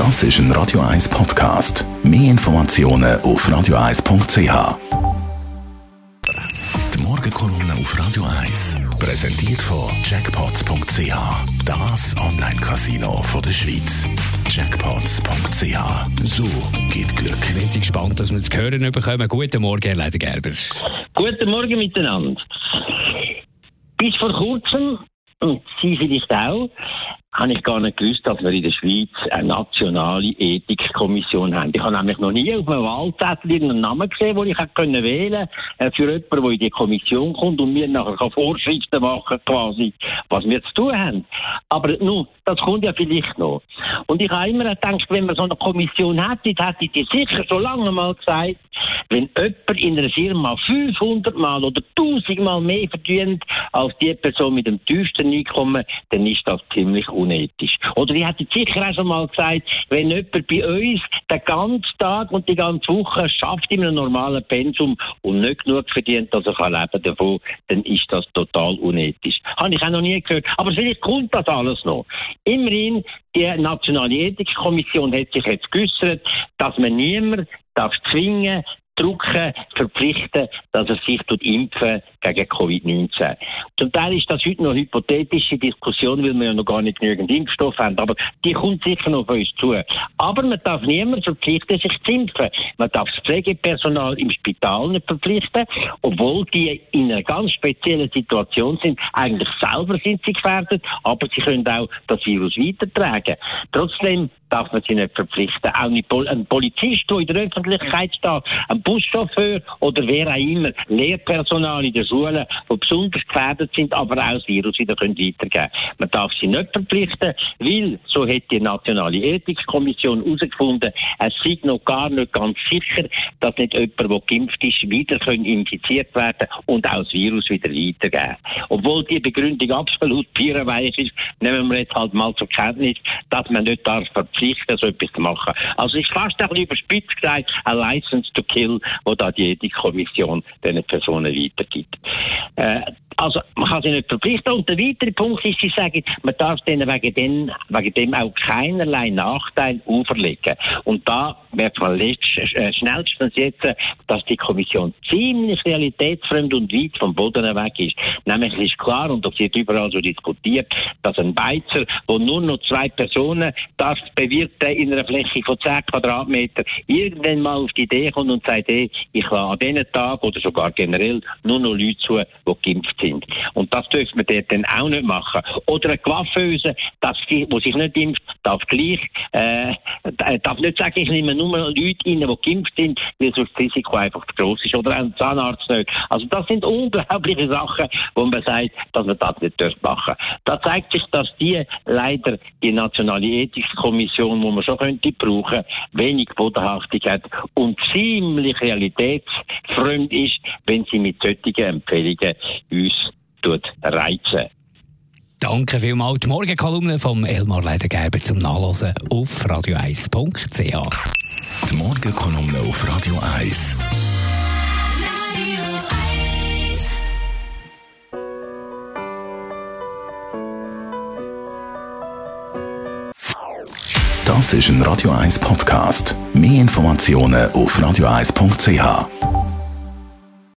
Das ist ein Radio 1 Podcast. Mehr Informationen auf radio1.ch. Die Morgenkolumne auf Radio 1 präsentiert von Jackpots.ch. Das Online-Casino der Schweiz. Jackpots.ch. So geht Glück. Wir sind gespannt, dass wir zu hören bekommen. Guten Morgen, Herr Leider-Gerber. Guten Morgen miteinander. Bis vor kurzem, und Sie vielleicht auch, habe ich gar nicht gewusst, dass wir in der Schweiz eine nationale Ethikkommission haben. Ich habe nämlich noch nie auf einem Wahlzettel irgendeinen Namen gesehen, den ich hätte wählen äh, für jemanden, der in die Kommission kommt und mir nachher Vorschriften machen quasi, was wir zu tun haben. Aber nun, das kommt ja vielleicht noch. Und ich habe immer gedacht, wenn man so eine Kommission hätte, hätte die sicher schon lange mal gesagt, wenn jemand in einer Firma 500 Mal oder 1000 Mal mehr verdient als die Person mit dem tiefsten Einkommen, dann ist das ziemlich unethisch. Oder ich hätte sicher auch schon mal gesagt, wenn jemand bei uns den ganzen Tag und die ganze Woche schafft in einem normalen Pensum und nicht genug verdient, dass er kann leben davon, dann ist das total unethisch. Habe ich auch noch nie gehört. Aber vielleicht kommt das alles noch. Immerhin, die Nationale Ethikkommission hat sich jetzt geäußert, dass man niemand darf zwingen, drucken, verpflichten, dass er sich impfen gegen Covid-19. Zum Teil ist das heute noch eine hypothetische Diskussion, weil wir ja noch gar nicht genügend Impfstoff haben, aber die kommt sicher noch auf uns zu. Aber man darf niemand verpflichten, sich zu impfen. Man darf das Pflegepersonal im Spital nicht verpflichten, obwohl die in einer ganz speziellen Situation sind. Eigentlich selber sind sie gefährdet, aber sie können auch das Virus weitertragen. Trotzdem darf man sie nicht verpflichten. Auch ein Polizist, der in der Öffentlichkeit steht, ein Buschauffeur oder wer auch immer, Lehrpersonal in der Schule, die besonders gefährdet sind, aber auch das Virus wieder können weitergeben Man darf sie nicht verpflichten, weil, so hat die Nationale Ethikkommission herausgefunden, es sei noch gar nicht ganz sicher, dass nicht jemand, der geimpft ist, wieder können infiziert werden und auch das Virus wieder weitergeben. Obwohl die Begründung absolut pierenweich ist, nehmen wir jetzt halt mal zur Kenntnis, dass man nicht darf verpflichten, so etwas zu machen. Also ist fast ein bisschen überspitzt gesagt, a license to kill, wo da die Ethikkommission diesen Personen weitergibt. Äh, also, man kann sie nicht verpflichten. Und der weitere Punkt ist, sie sagen, man darf denen wegen dem, wegen dem auch keinerlei Nachteil auferlegen. Und da wird man äh, schnellstens jetzt, dass die Kommission ziemlich realitätsfremd und weit vom Boden weg ist. Nämlich ist klar, und das wird überall so diskutiert, dass ein Beizer, wo nur noch zwei Personen darf bewirten in einer Fläche von 10 Quadratmeter, irgendwann mal auf die Idee kommt und sagt, hey, ich lasse an diesen Tag oder sogar generell nur noch Leute zu, die geimpft sind sind. Und das dürfen wir dort dann auch nicht machen. Oder eine Coiffeuse, das, die sich nicht impft, darf gleich, äh, darf nicht sagen, ich nehme nur Leute rein, die geimpft sind, weil das Risiko einfach zu groß ist. Oder ein Zahnarzt nicht. Also das sind unglaubliche Sachen, wo man sagt, dass man das nicht machen Da zeigt sich, dass die leider die Nationale Ethikkommission, wo man schon könnte brauchen, wenig Bodenhaftung hat und ziemlich realitätsfremd ist, wenn sie mit solchen Empfehlungen reizen. Danke vielmals. Die Morgenkolumne vom Elmar Leidengerber zum Nachlesen auf radio1.ch. Die Morgenkolumne auf Radio 1. Das ist ein Radio 1 Podcast. Mehr Informationen auf radio1.ch.